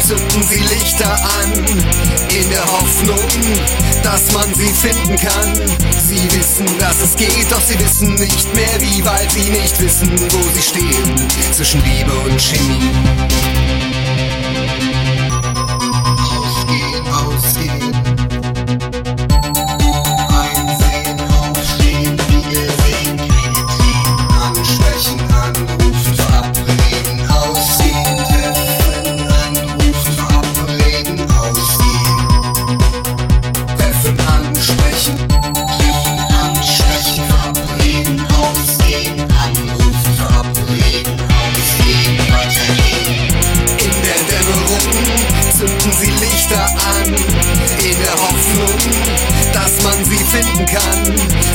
zünden sie Lichter an, in der Hoffnung, dass man sie finden kann. Sie wissen, dass es geht, doch sie wissen nicht mehr, wie weit sie nicht wissen, wo sie stehen, zwischen Liebe und Chemie. Zünden sie Lichter an, in der Hoffnung, dass man sie finden kann.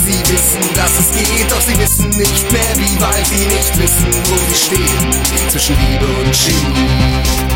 Sie wissen, dass es geht, doch sie wissen nicht mehr wie, weil sie nicht wissen, wo sie stehen. Zwischen Liebe und Chemie.